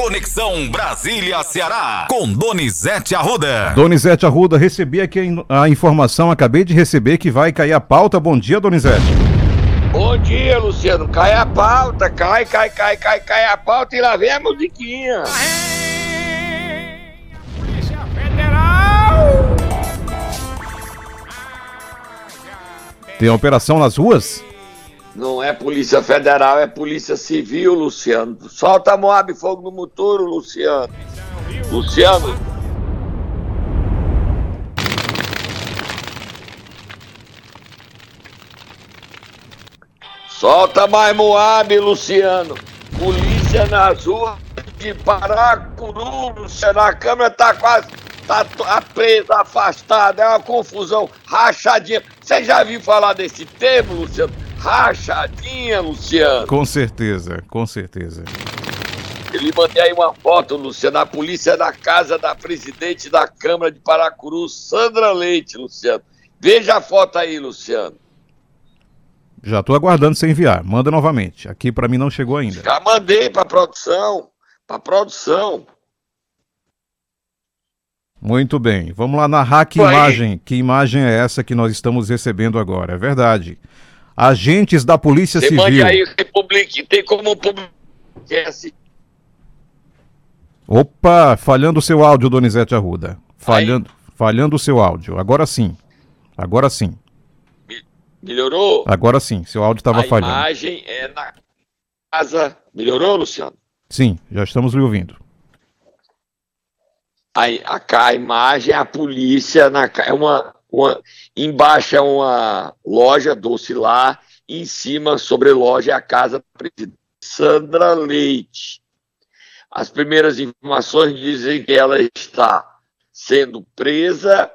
Conexão Brasília-Ceará, com Donizete Arruda. Donizete Arruda, recebi aqui a informação, acabei de receber que vai cair a pauta. Bom dia, Donizete. Bom dia, Luciano. Cai a pauta, cai, cai, cai, cai, cai a pauta e lá vem a musiquinha. Polícia Federal! Tem operação nas ruas? Não é Polícia Federal, é Polícia Civil, Luciano. Solta Moab Fogo no Muturo, Luciano. Luciano. Solta mais Moab, Luciano. Polícia nas ruas de Paracuru, Luciano. A câmera tá quase. Tá presa, afastada, é uma confusão, rachadinha. Você já viu falar desse termo, Luciano? Rachadinha, Luciano. Com certeza, com certeza. Eu lhe mandei aí uma foto, Luciano. A polícia da casa da presidente da Câmara de Paracuru, Sandra Leite, Luciano. Veja a foto aí, Luciano. Já tô aguardando você enviar. Manda novamente. Aqui pra mim não chegou ainda. Já mandei pra produção. Pra produção. Muito bem. Vamos lá narrar que Oi. imagem. Que imagem é essa que nós estamos recebendo agora? É verdade. Agentes da Polícia Você mande Civil. aí, Republique. Tem como publicar. Opa, falhando o seu áudio, Donizete Arruda. Falhando, falhando o seu áudio. Agora sim. Agora sim. Melhorou? Agora sim. Seu áudio estava a falhando. imagem é na casa. Melhorou, Luciano? Sim, já estamos lhe ouvindo. A, a, a imagem é a polícia na é uma, uma embaixo é uma loja doce lá, em cima sobre loja é a casa da presidente Sandra Leite. As primeiras informações dizem que ela está sendo presa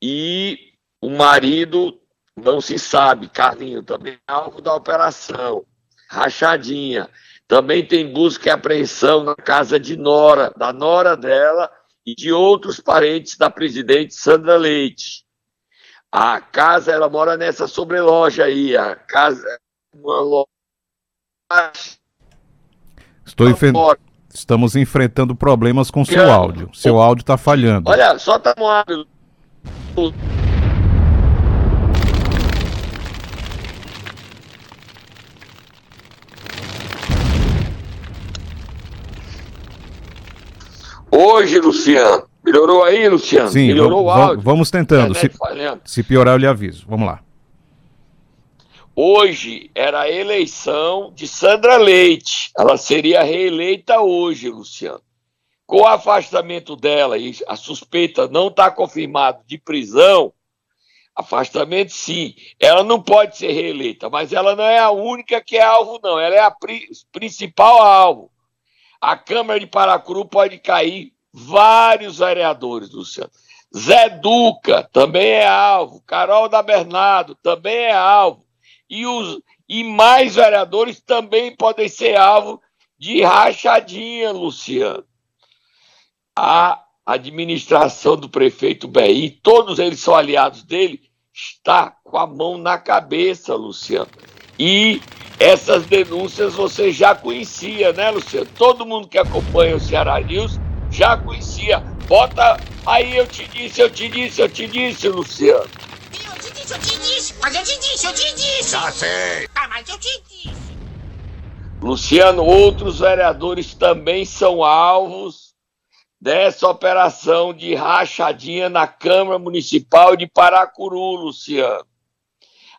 e o marido não se sabe, Carlinho também é alvo da operação. Rachadinha. Também tem busca e apreensão na casa de Nora, da Nora dela e de outros parentes da presidente Sandra Leite. A casa, ela mora nessa sobreloja aí, a casa é uma loja Estou enfe- Estamos enfrentando problemas com seu áudio. Seu áudio está falhando. Olha, só tá Moab. Hoje, Luciano. Melhorou aí, Luciano? Sim, Melhorou va- o áudio. vamos tentando. Se, Internet falhando. se piorar, eu lhe aviso. Vamos lá. Hoje era a eleição de Sandra Leite. Ela seria reeleita hoje, Luciano. Com o afastamento dela e a suspeita não está confirmada de prisão, afastamento sim, ela não pode ser reeleita, mas ela não é a única que é alvo, não. Ela é a pri- principal alvo. A Câmara de Paracuru pode cair vários vereadores, Luciano. Zé Duca também é alvo. Carol da Bernardo também é alvo e, os, e mais vereadores também podem ser alvo de rachadinha, Luciano. A administração do prefeito BI, todos eles são aliados dele, está com a mão na cabeça, Luciano. E essas denúncias você já conhecia, né, Luciano? Todo mundo que acompanha o Ceará News já conhecia. Bota aí, eu te disse, eu te disse, eu te disse, Luciano. Eu te disse, eu te disse, mas eu te disse, eu te disse. Já sei. Ah, mas eu te disse. Luciano, outros vereadores também são alvos dessa operação de rachadinha na Câmara Municipal de Paracuru, Luciano.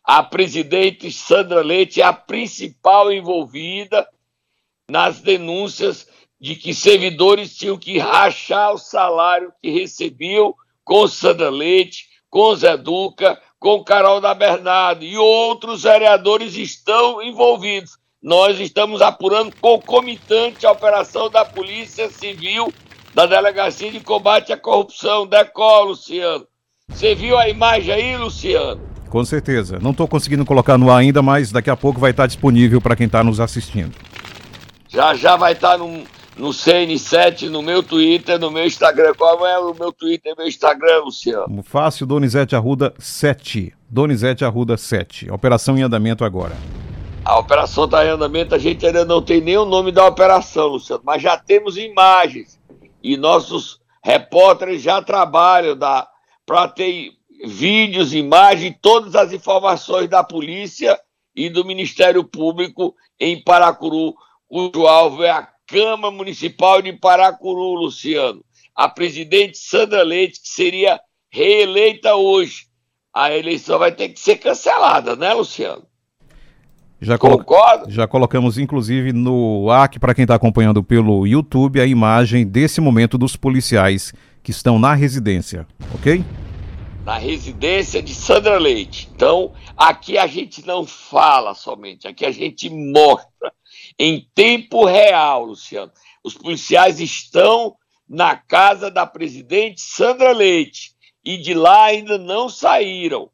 A presidente Sandra Leite é a principal envolvida nas denúncias de que servidores tinham que rachar o salário que recebiam com Sandra Leite, com Zé Duca, com Carol da Bernardo e outros vereadores estão envolvidos. Nós estamos apurando concomitante a operação da Polícia Civil da Delegacia de Combate à Corrupção, DECO, Luciano. Você viu a imagem aí, Luciano? Com certeza. Não estou conseguindo colocar no ar ainda, mas daqui a pouco vai estar disponível para quem está nos assistindo. Já já vai estar no, no CN7, no meu Twitter, no meu Instagram. Qual é o meu Twitter e meu Instagram, Luciano? Fácil, Donizete Arruda 7. Donizete Arruda 7. Operação em andamento agora. A operação está em andamento, a gente ainda não tem nem o nome da operação, Luciano, mas já temos imagens e nossos repórteres já trabalham para ter vídeos, imagens, todas as informações da polícia e do Ministério Público em Paracuru, cujo alvo é a Câmara Municipal de Paracuru, Luciano. A presidente Sandra Leite, que seria reeleita hoje. A eleição vai ter que ser cancelada, né, Luciano? Já, colo já colocamos, inclusive, no AC, para quem está acompanhando pelo YouTube, a imagem desse momento dos policiais que estão na residência, ok? Na residência de Sandra Leite. Então, aqui a gente não fala somente, aqui a gente mostra em tempo real, Luciano. Os policiais estão na casa da presidente Sandra Leite e de lá ainda não saíram.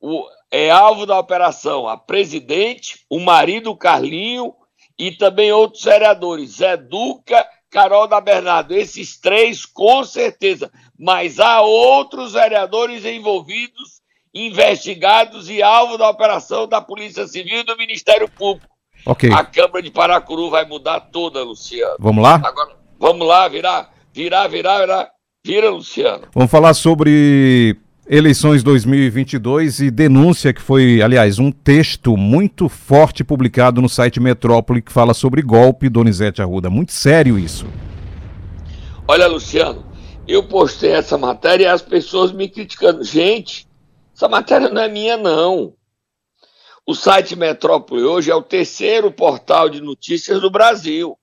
O, é alvo da operação a presidente, o marido Carlinho e também outros vereadores, Zé Duca, Carol da Bernardo. Esses três, com certeza. Mas há outros vereadores envolvidos, investigados e alvo da operação da Polícia Civil e do Ministério Público. Okay. A Câmara de Paracuru vai mudar toda, Luciano. Vamos lá? Agora, vamos lá, virar, virar, virar, virar. Vira, Luciano. Vamos falar sobre Eleições 2022 e denúncia que foi, aliás, um texto muito forte publicado no site Metrópole que fala sobre golpe, Donizete Arruda. Muito sério isso. Olha, Luciano, eu postei essa matéria e as pessoas me criticando. Gente, essa matéria não é minha, não. O site Metrópole hoje é o terceiro portal de notícias do Brasil.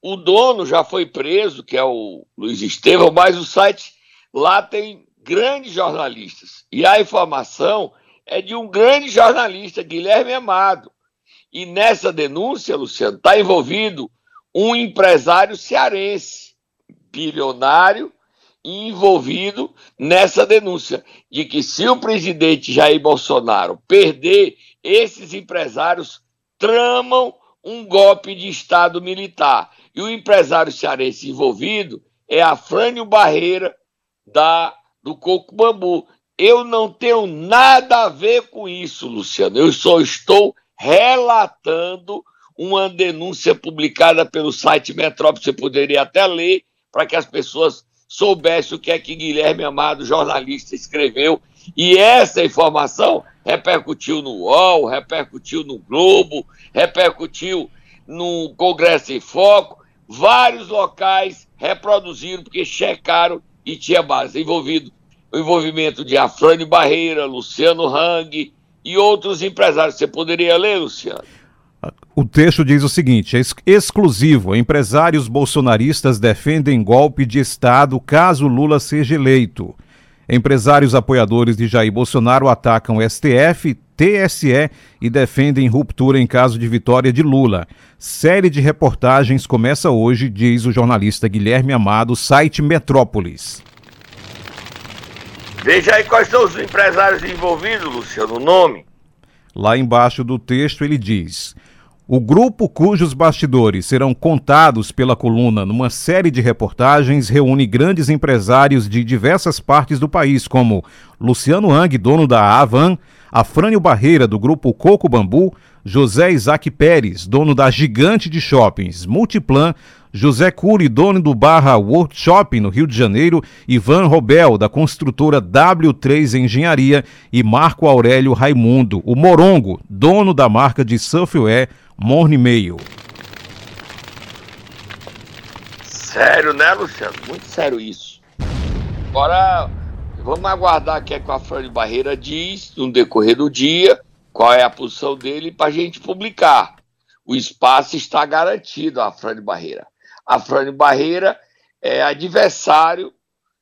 O dono já foi preso, que é o Luiz Estevão, mas o site lá tem grandes jornalistas. E a informação é de um grande jornalista, Guilherme Amado. E nessa denúncia, Luciano, está envolvido um empresário cearense, bilionário, envolvido nessa denúncia de que se o presidente Jair Bolsonaro perder, esses empresários tramam um golpe de Estado militar. E o empresário cearense envolvido é Afrânio Barreira, da do coco bambu. Eu não tenho nada a ver com isso, Luciano. Eu só estou relatando uma denúncia publicada pelo site Metrópole. Você poderia até ler para que as pessoas soubessem o que é que Guilherme Amado, jornalista, escreveu. E essa informação repercutiu no UOL, repercutiu no Globo, repercutiu no Congresso em Foco. Vários locais reproduziram, porque checaram e tinha base envolvido o envolvimento de Afrânio Barreira, Luciano Hang e outros empresários. Você poderia ler, Luciano? O texto diz o seguinte: é exclusivo. Empresários bolsonaristas defendem golpe de Estado caso Lula seja eleito. Empresários apoiadores de Jair Bolsonaro atacam STF, TSE e defendem ruptura em caso de vitória de Lula. Série de reportagens começa hoje, diz o jornalista Guilherme Amado, site Metrópolis. Veja aí quais são os empresários envolvidos, Luciano, o nome. Lá embaixo do texto ele diz: o grupo cujos bastidores serão contados pela coluna numa série de reportagens reúne grandes empresários de diversas partes do país, como Luciano Ang, dono da Avan, Afrânio Barreira, do grupo Coco Bambu, José Isaac Pérez, dono da Gigante de Shoppings, Multiplan, José Cury, dono do Barra World Shopping no Rio de Janeiro, Ivan Robel, da construtora W3 Engenharia e Marco Aurélio Raimundo, o Morongo, dono da marca de surfwear Morne Mail. Sério, né, Luciano? Muito sério isso. Agora, vamos aguardar o que, é que a Fran Barreira diz no decorrer do dia, qual é a posição dele para a gente publicar. O espaço está garantido a Fran Barreira. A Fran Barreira é adversário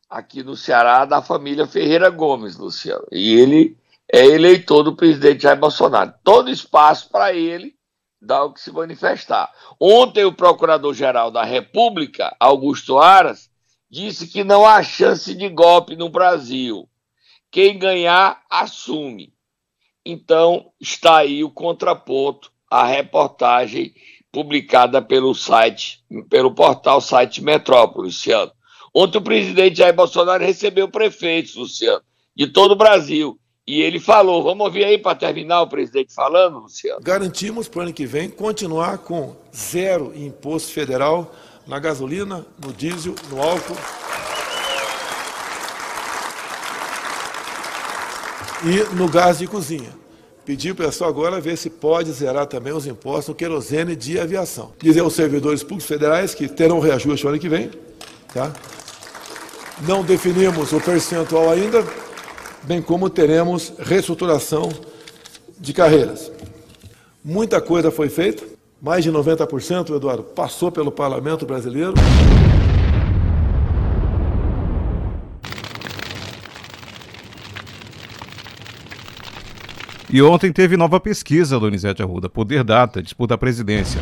aqui no Ceará da família Ferreira Gomes, Luciano. E ele é eleitor do presidente Jair Bolsonaro. Todo espaço para ele dá o que se manifestar. Ontem, o Procurador-Geral da República, Augusto Aras, disse que não há chance de golpe no Brasil. Quem ganhar, assume. Então, está aí o contraponto à reportagem publicada pelo site, pelo portal site Metrópole, Luciano. Ontem o presidente Jair Bolsonaro recebeu prefeitos, Luciano, de todo o Brasil E ele falou, vamos ouvir aí para terminar o presidente falando, Luciano. Garantimos para o ano que vem continuar com zero imposto federal na gasolina, no diesel, no álcool. E no gás de cozinha. Pedir para o pessoal agora ver se pode zerar também os impostos no querosene de aviação. Dizer aos servidores públicos federais que terão reajuste no ano que vem. Tá? Não definimos o percentual ainda, bem como teremos reestruturação de carreiras. Muita coisa foi feita, mais de 90%, Eduardo, passou pelo parlamento brasileiro. E ontem teve nova pesquisa, Donizete Arruda, Poder Data, disputa a presidência.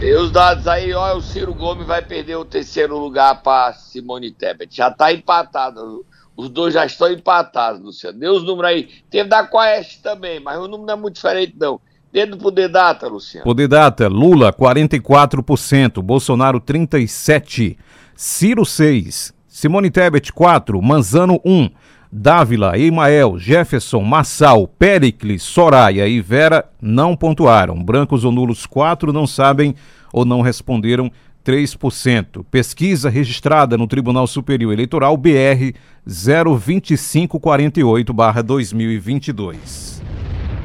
E os dados aí, ó, o Ciro Gomes vai perder o terceiro lugar para Simone Tebet. Já está empatado. Os dois já estão empatados, Luciano. Deu os números aí. Teve da Quest também, mas o número não é muito diferente, não. Dentro do Poder Data, Luciano. Poder Data, Lula 44%, Bolsonaro 37%, Ciro 6%, Simone Tebet 4%, Manzano 1%. Dávila, Emael, Jefferson, Massal, Pericles, Soraya e Vera não pontuaram. Brancos ou nulos 4 não sabem ou não responderam 3%. Pesquisa registrada no Tribunal Superior Eleitoral BR 02548/2022.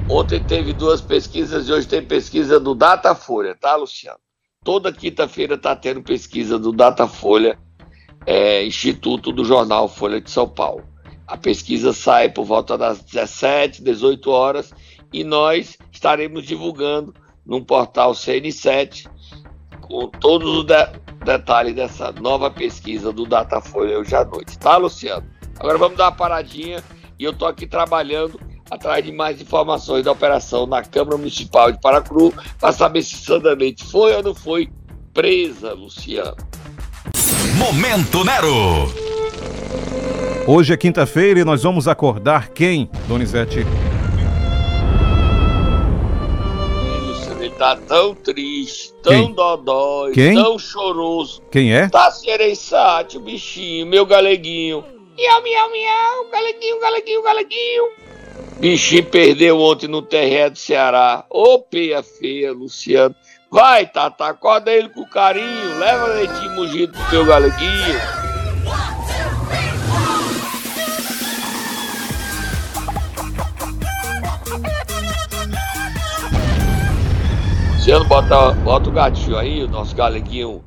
Ontem teve duas pesquisas e hoje tem pesquisa do Datafolha, tá, Luciano? Toda quinta-feira está tendo pesquisa do Datafolha, é, Instituto do Jornal Folha de São Paulo. A pesquisa sai por volta das 17, 18 horas e nós estaremos divulgando num portal CN7 com todos os de detalhes dessa nova pesquisa do Datafolha hoje à noite, tá, Luciano? Agora vamos dar uma paradinha e eu tô aqui trabalhando atrás de mais informações da operação na Câmara Municipal de Paracru para saber se Sandra Leite foi ou não foi presa, Luciano. Momento Nero. Hoje é quinta-feira e nós vamos acordar quem, Donizete? Tá tão triste, tão Quem? dodói, Quem? tão choroso. Quem é? Tá sereissate, o bichinho, meu galeguinho. Miau, miau, miau, galeguinho, galeguinho, galeguinho. Bichinho perdeu ontem no terreno do Ceará. Ô, peia feia, Luciano. Vai, Tata, acorda ele com carinho. Leva leitinho mugido pro teu galeguinho. Luciano, bota, bota o gatinho aí, o nosso galeguinho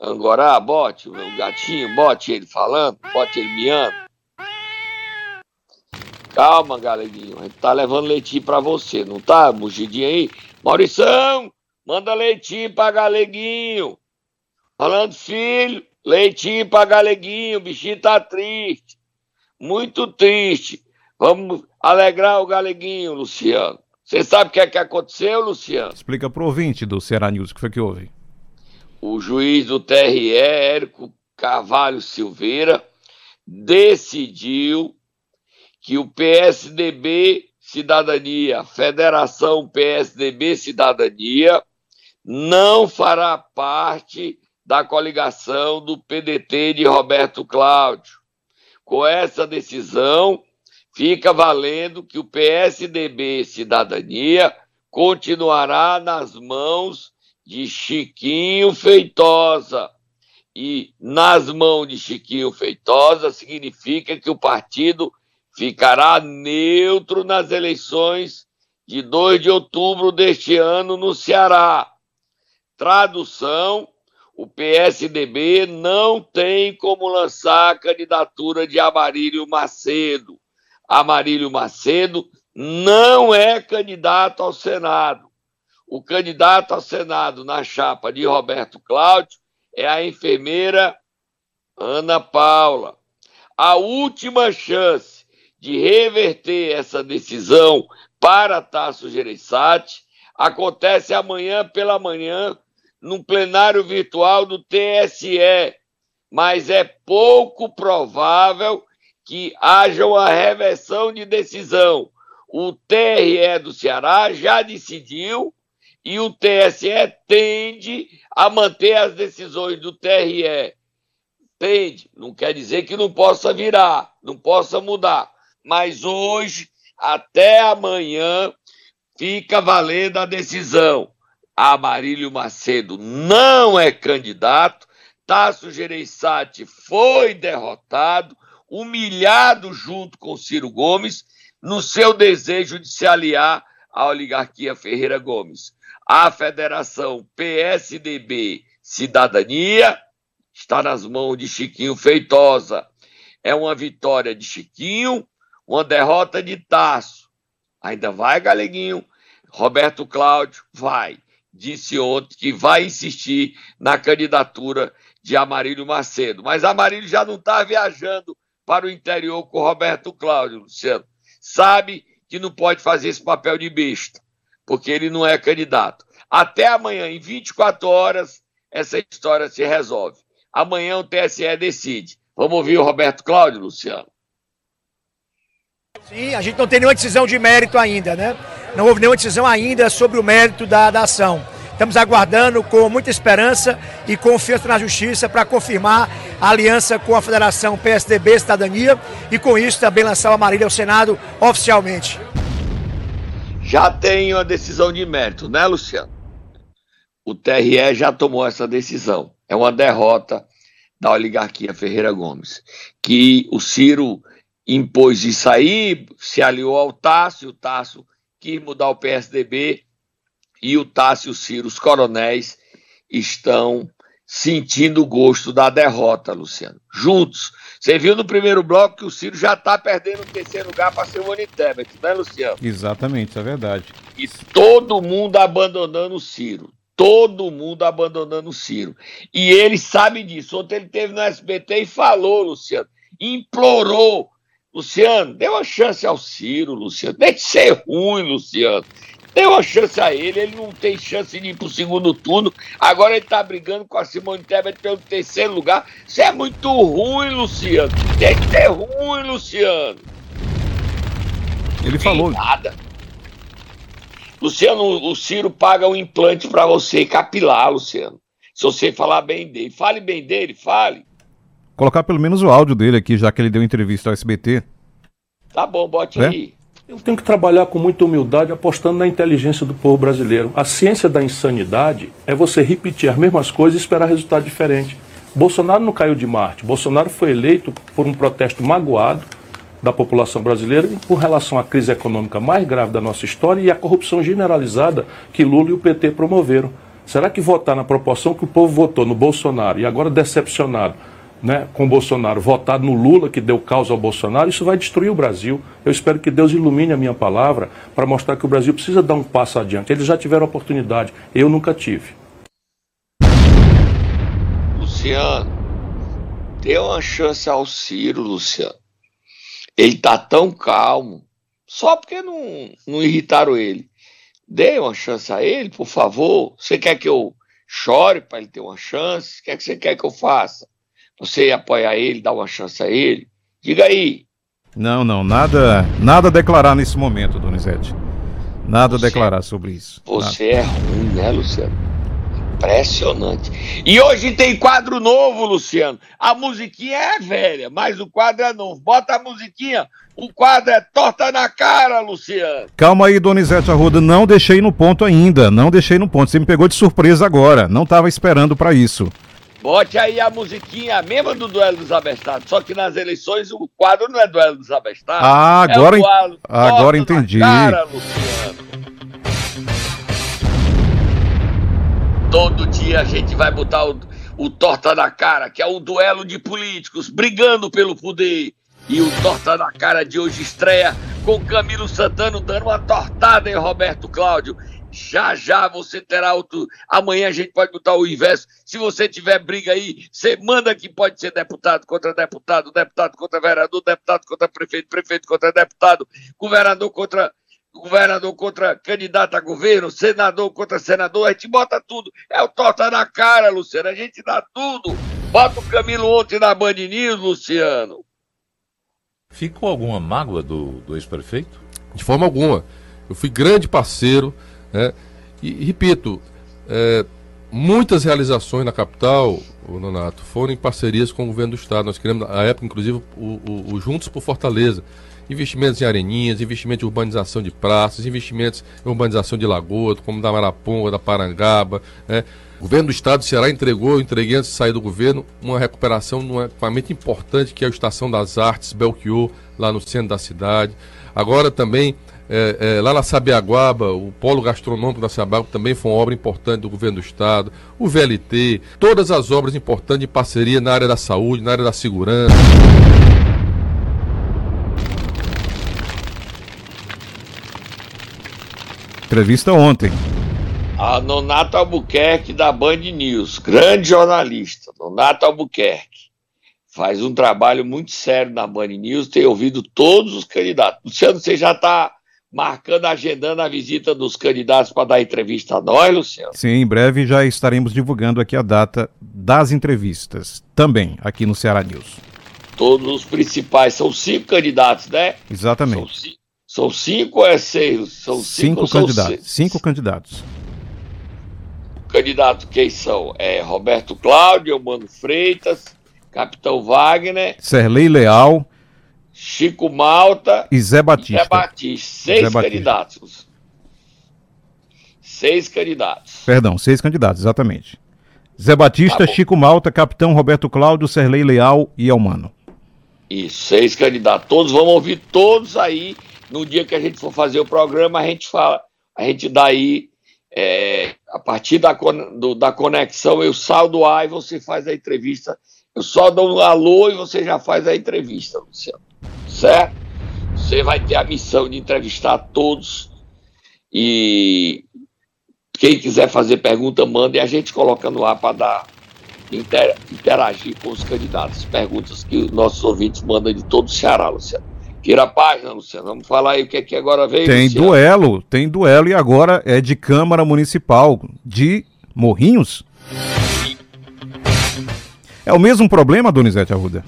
Angorá, bote o gatinho, bote ele falando, bote ele miando. Calma, galeguinho, a gente tá levando leitinho pra você, não tá, mugidinho aí? Maurição, manda leitinho pra galeguinho. Falando, filho, leitinho pra galeguinho, o bichinho tá triste. Muito triste. Vamos alegrar o galeguinho, Luciano. Você sabe o que é que aconteceu, Luciano? Explica pro ouvinte do Ceará News o que foi que houve. O juiz do TRE, Érico Carvalho Silveira, decidiu que o PSDB Cidadania, Federação PSDB Cidadania, não fará parte da coligação do PDT de Roberto Cláudio. Com essa decisão, fica valendo que o PSDB Cidadania continuará nas mãos de Chiquinho Feitosa. E nas mãos de Chiquinho Feitosa significa que o partido ficará neutro nas eleições de 2 de outubro deste ano no Ceará. Tradução: o PSDB não tem como lançar a candidatura de Amarílio Macedo. Amarílio Macedo não é candidato ao Senado. O candidato ao Senado na chapa de Roberto Cláudio é a enfermeira Ana Paula. A última chance de reverter essa decisão para Tasso Gereissati acontece amanhã pela manhã num plenário virtual do TSE, mas é pouco provável que haja uma reversão de decisão. O TRE do Ceará já decidiu e o TSE tende a manter as decisões do TRE. Tende, não quer dizer que não possa virar, não possa mudar. Mas hoje até amanhã fica valendo a decisão. Amarílio Macedo não é candidato, Tasso Gereissati foi derrotado, humilhado junto com Ciro Gomes, no seu desejo de se aliar à oligarquia Ferreira Gomes. A federação PSDB Cidadania está nas mãos de Chiquinho Feitosa. É uma vitória de Chiquinho, uma derrota de Tasso. Ainda vai, Galeguinho. Roberto Cláudio vai. Disse ontem que vai insistir na candidatura de Amarílio Macedo. Mas Amarílio já não está viajando para o interior com o Roberto Cláudio, Luciano. Sabe que não pode fazer esse papel de besta, porque ele não é candidato. Até amanhã, em 24 horas, essa história se resolve. Amanhã o TSE decide. Vamos ouvir o Roberto Cláudio, Luciano? Sim, a gente não tem nenhuma decisão de mérito ainda, né? Não houve nenhuma decisão ainda sobre o mérito da, da ação. Estamos aguardando com muita esperança e confiança na justiça para confirmar a aliança com a Federação PSDB Cidadania e com isso também lançar o Amarília ao Senado oficialmente. Já tem uma decisão de mérito, né, Luciano? O TRE já tomou essa decisão. É uma derrota da oligarquia Ferreira Gomes, que o Ciro impôs isso aí, se aliou ao Tássio, o Tássio quis mudar o PSDB e o Tássio Ciro, os coronéis, estão sentindo o gosto da derrota, Luciano. Juntos. Você viu no primeiro bloco que o Ciro já está perdendo o terceiro lugar para o Tebet, né, Luciano? Exatamente, é verdade. E todo mundo abandonando o Ciro. Todo mundo abandonando o Ciro. E ele sabe disso. Ontem ele teve no SBT e falou, Luciano. Implorou. Luciano, dê uma chance ao Ciro, Luciano. Deixe de ser ruim, Luciano. Dê uma chance a ele, ele não tem chance de ir para o segundo turno. Agora ele está brigando com a Simone Tebet pelo terceiro lugar. Isso é muito ruim, Luciano. Tem que ser ruim, Luciano. Ele falou. Nada. Luciano, o Ciro paga um implante para você capilar, Luciano. Se você falar bem dele. Fale bem dele, fale. Colocar pelo menos o áudio dele aqui, já que ele deu entrevista ao SBT. Tá bom, bote é? aí. Eu tenho que trabalhar com muita humildade, apostando na inteligência do povo brasileiro. A ciência da insanidade é você repetir as mesmas coisas e esperar resultado diferente. Bolsonaro não caiu de Marte. Bolsonaro foi eleito por um protesto magoado da população brasileira com relação à crise econômica mais grave da nossa história e à corrupção generalizada que Lula e o PT promoveram. Será que votar na proporção que o povo votou no Bolsonaro e agora decepcionado né, com Bolsonaro, votar no Lula, que deu causa ao Bolsonaro, isso vai destruir o Brasil. Eu espero que Deus ilumine a minha palavra para mostrar que o Brasil precisa dar um passo adiante. Eles já tiveram oportunidade, eu nunca tive. Luciano, dê uma chance ao Ciro, Luciano. Ele está tão calmo, só porque não, não irritaram ele. Dê uma chance a ele, por favor. Você quer que eu chore para ele ter uma chance? O que, é que você quer que eu faça? Você ia apoiar ele, dar uma chance a ele? Diga aí. Não, não, nada, nada a declarar nesse momento, Donizete. Nada você, a declarar sobre isso. Você nada. é ruim, né, Luciano? Impressionante. E hoje tem quadro novo, Luciano. A musiquinha é velha, mas o quadro é novo. Bota a musiquinha. O quadro é torta na cara, Luciano. Calma aí, Donizete Arruda. Não deixei no ponto ainda. Não deixei no ponto. Você me pegou de surpresa agora. Não estava esperando para isso. Bote aí a musiquinha, a mesma do Duelo dos Abestados, só que nas eleições o quadro não é Duelo dos Abestados. Ah, agora, é quadro, agora entendi. Cara, Todo dia a gente vai botar o, o Torta na Cara, que é o duelo de políticos brigando pelo poder. E o Torta na Cara de hoje estreia com Camilo Santana dando uma tortada em Roberto Cláudio. Já já você terá outro. Amanhã a gente pode botar o inverso. Se você tiver briga aí, você manda que pode ser deputado contra deputado, deputado contra vereador, deputado contra prefeito, prefeito contra deputado, governador contra governador contra candidato a governo, senador contra senador, a gente bota tudo. É o torta na cara, Luciano. A gente dá tudo. Bota o Camilo ontem na Band News, Luciano. Ficou alguma mágoa do, do ex-prefeito? De forma alguma. Eu fui grande parceiro né? E, repito, é, muitas realizações na capital, o Nonato, foram em parcerias com o governo do estado. Nós queremos, na época, inclusive, o, o, o Juntos por Fortaleza, investimentos em areninhas, investimentos em urbanização de praças, investimentos em urbanização de lagoas, como da Maraponga, da Parangaba. Né? O governo do estado do Ceará entregou, entreguei antes de sair do governo, uma recuperação num equipamento importante que é a Estação das Artes Belchior, lá no centro da cidade. Agora também é, é, lá na Sabiaguaba, o polo gastronômico da Sabiaguaba também foi uma obra importante do governo do estado, o VLT, todas as obras importantes em parceria na área da saúde, na área da segurança. Entrevista ontem. A Nonato Albuquerque da Band News, grande jornalista, Nonato Albuquerque. Faz um trabalho muito sério na Band News, tem ouvido todos os candidatos. Luciano, você já está marcando, agendando a visita dos candidatos para dar entrevista a nós, Luciano? Sim, em breve já estaremos divulgando aqui a data das entrevistas, também aqui no Ceará News. Todos os principais, são cinco candidatos, né? Exatamente. São, são cinco ou é seis? São cinco, cinco candidatos. Cinco candidatos. Candidatos quem são? É Roberto Cláudio, Mano Freitas, Capitão Wagner. Serlei Leal. Chico Malta e Zé Batista. Zé Batista. Seis Zé candidatos. Batista. Seis candidatos. Perdão, seis candidatos, exatamente. Zé Batista, tá Chico Malta, Capitão Roberto Cláudio, Serlei Leal e Almano. Isso, seis candidatos. Todos vamos ouvir todos aí. No dia que a gente for fazer o programa, a gente fala, a gente dá aí, é, a partir da, do, da conexão, eu saio do ar e você faz a entrevista. Eu só dou um alô e você já faz a entrevista, Luciano certo? Você vai ter a missão de entrevistar todos e quem quiser fazer pergunta, manda e a gente coloca no ar para dar inter, interagir com os candidatos. Perguntas que os nossos ouvintes mandam de todo o Ceará, Luciano. Queira a página, Luciano. Vamos falar aí o que é que agora veio. Tem Luciano. duelo, tem duelo e agora é de Câmara Municipal de Morrinhos. É o mesmo problema, Donizete Arruda?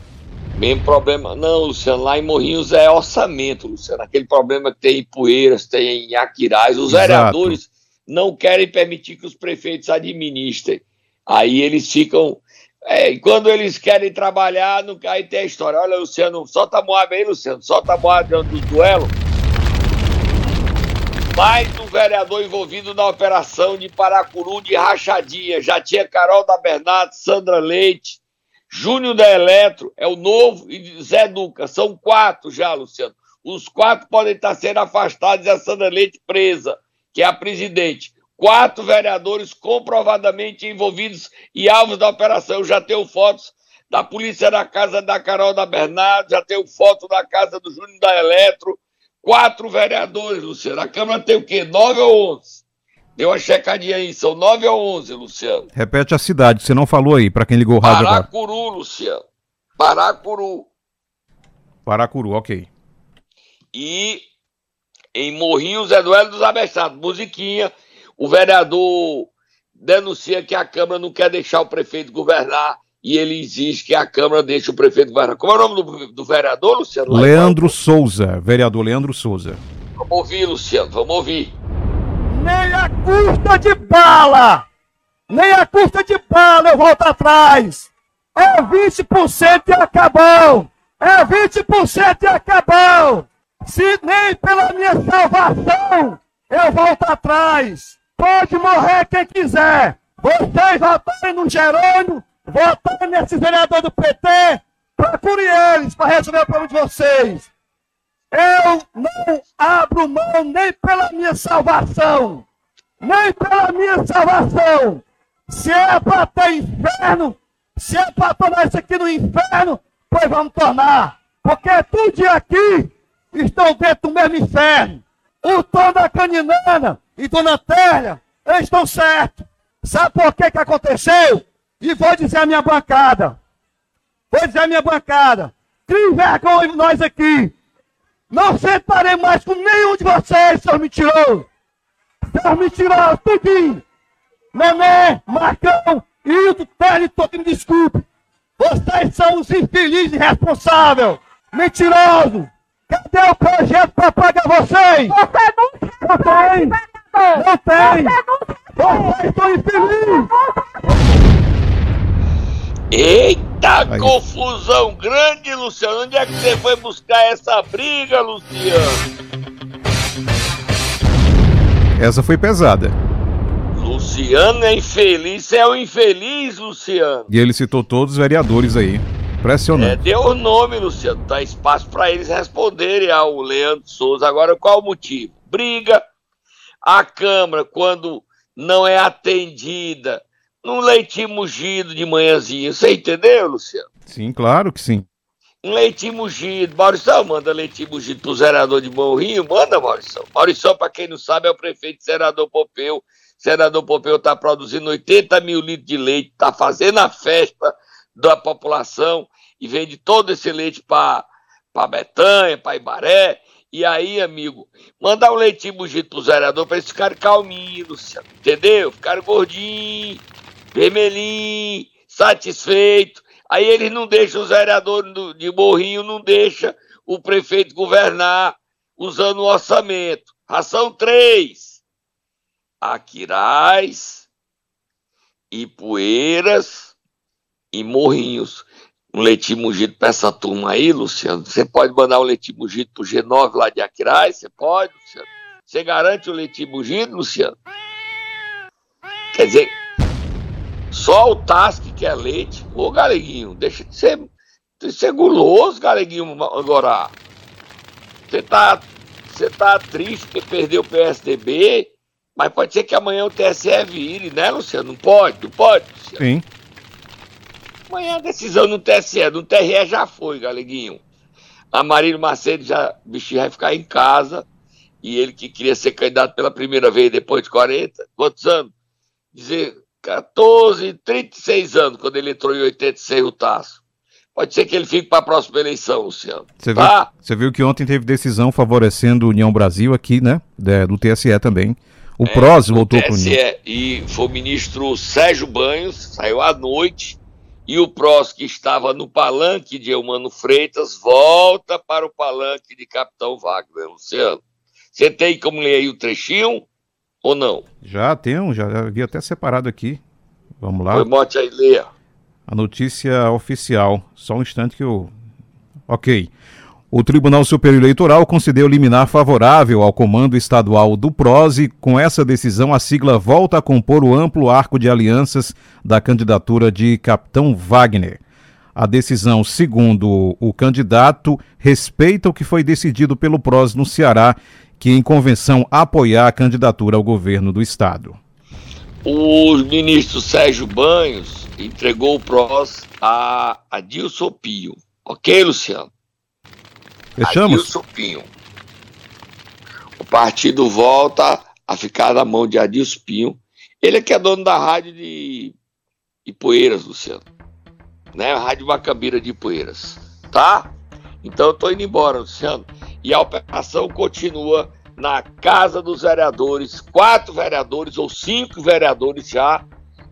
Mesmo problema. Não, Luciano, lá em Morrinhos é orçamento, Luciano. Aquele problema que tem em Poeiras, tem em Aquiraz. Os Exato. vereadores não querem permitir que os prefeitos administrem. Aí eles ficam. É, quando eles querem trabalhar, não, aí tem a história. Olha, Luciano, solta a Moab aí, Luciano. Solta a Moab do duelo. Mais um vereador envolvido na operação de Paracuru de rachadinha. Já tinha Carol da Bernardo, Sandra Leite, Júnior da Eletro é o novo e Zé Duca. São quatro já, Luciano. Os quatro podem estar sendo afastados e a Sandra Leite presa, que é a presidente. Quatro vereadores comprovadamente envolvidos e alvos da operação. Eu já tenho fotos da polícia na casa da Carol da Bernardo, já tenho foto da casa do Júnior da Eletro. Quatro vereadores, Luciano. A Câmara tem o quê? Nove ou onze? Deu uma checadinha aí, são 9 ou 11, Luciano. Repete a cidade, você não falou aí, para quem ligou o rádio agora. Paracuru, Luciano. Paracuru. Paracuru, ok. E em Morrinhos, Eduardo dos Abessados, musiquinha. O vereador denuncia que a Câmara não quer deixar o prefeito governar e ele exige que a Câmara deixe o prefeito governar. Como é o nome do, do vereador, Luciano? Leandro Souza, vereador Leandro Souza. Vamos ouvir, Luciano, vamos ouvir a de bala, nem a custa de bala eu volto atrás. É 20% e acabou. É 20% e acabou. Se nem pela minha salvação eu volto atrás. Pode morrer quem quiser. Vocês votarem no Jerônimo, votarem nesse vereador do PT, procure eles para resolver o problema de vocês. Eu não abro mão nem pela minha salvação, nem pela minha salvação. Se é para ter inferno, se é para tornar isso aqui no inferno, pois vamos tornar. Porque tudo aqui estão dentro do mesmo inferno. O Tom da Caninana e Dona Télia, eles estão certos. Sabe por que que aconteceu? E vou dizer a minha bancada. Vou dizer a minha bancada. Que vergonha nós aqui. Não sentarei mais com nenhum de vocês, seus mentirosos. Seus mentirosos, tudinho. Nenê, Marcão, Hilton, Tele, me desculpe. Vocês são os infelizes responsáveis. Mentiroso. Cadê o projeto para pagar vocês? Você não, não tem. Não tem. Vocês são infelizes. Eita, Aí. confusão grande, Luciano. Onde é que você foi buscar essa briga, Luciano? Essa foi pesada. Luciano é infeliz, é o infeliz, Luciano. E ele citou todos os vereadores aí. É, Impressionante. deu o nome, Luciano. Dá espaço para eles responderem ao Leandro Souza. Agora, qual o motivo? Briga. A Câmara, quando não é atendida, num leitinho mugido de manhãzinha. Você entendeu, Luciano? Sim, claro que sim. Um leitinho mugido. Maurição, manda leitinho mugido pro zerador de Morrinho. Manda, Maurição. Maurição, para quem não sabe, é o prefeito de Senador Pompeu. Senador Pompeu está produzindo 80 mil litros de leite, está fazendo a festa da população e vende todo esse leite para Betanha, para Ibaré. E aí, amigo, mandar um leitinho mugido pro zerador para eles ficarem calminhos. Entendeu? Ficarem gordinhos, vermelhinho, satisfeito. Aí eles não deixam o vereador do- de Morrinho, não deixa o prefeito governar usando o orçamento. Ração 3. Aquiraz, Ipueiras e Morrinhos. Um leitinho mugido pra essa turma aí, Luciano. Você pode mandar um leitinho mugido pro G9 lá de Aquiraz? Você pode, Luciano? Você garante o leitinho mugido, Luciano? Quer dizer, só o Tasque que é leite. Ô, Galeguinho, deixa de ser, de ser guloso, Galeguinho, agora. Você tá, você tá triste porque perdeu o PSDB, mas pode ser que amanhã o TSE vire, né, Luciano? Não pode, não pode, Luciano. Sim. Amanhã a decisão no TSE, no TRE já foi, Galeguinho. A Marília Macedo já, o bichinho vai ficar em casa. E ele que queria ser candidato pela primeira vez depois de 40, quantos anos? Dizer 14, 36 anos, quando ele entrou em 86 o Tasso. Pode ser que ele fique para a próxima eleição, Luciano. Você viu, Tá? você viu que ontem teve decisão favorecendo União Brasil aqui, né? De- do TSE também. O PROS voltou para o. TSE, e foi o ministro Sérgio Banhos, saiu à noite, e o PROS, que estava no palanque de Eumano Freitas, volta para o palanque de Capitão Wagner, Luciano. Você tem como ler aí o trechinho ou não? Já tem, um, já havia até separado aqui. Vamos lá. Foi mote aí, leia. A notícia oficial. Só um instante que eu. Ok. O Tribunal Superior Eleitoral concedeu liminar favorável ao comando estadual do PROS e, com essa decisão, a sigla volta a compor o amplo arco de alianças da candidatura de Capitão Wagner. A decisão, segundo o candidato, respeita o que foi decidido pelo PROS no Ceará, que em convenção apoiar a candidatura ao governo do estado. O ministro Sérgio Banhos entregou o PROS a Adilson Pio. Ok, Luciano? Fechamos? Adilson Pinho. O partido volta a ficar na mão de Adilson Pinho. Ele é que é dono da rádio de Ipueiras, Luciano. Né? A Rádio Macambira de Ipueiras. Tá? Então eu tô indo embora, Luciano. E a operação continua na Casa dos Vereadores. Quatro vereadores ou cinco vereadores já.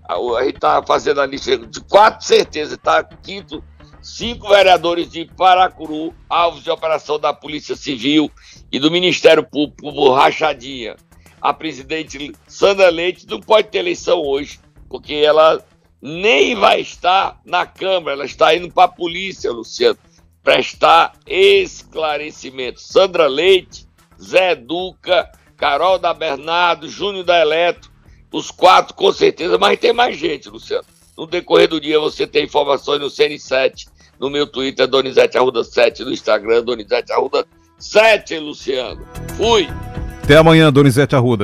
A gente tá fazendo a lista de quatro certeza. Tá quinto cinco vereadores de Paracuru, alvos de operação da Polícia Civil e do Ministério Público por rachadinha. A presidente Sandra Leite não pode ter eleição hoje, porque ela nem vai estar na Câmara, ela está indo para a polícia, Luciano, prestar esclarecimento. Sandra Leite, Zé Duca, Carol da Bernardo, Júnior da Eletro, os quatro com certeza, mas tem mais gente, Luciano. No decorrer do dia você tem informações no CN7, no meu Twitter, Donizete Arruda 7, no Instagram, Donizete Arruda 7, Luciano. Fui! Até amanhã, Donizete Arruda.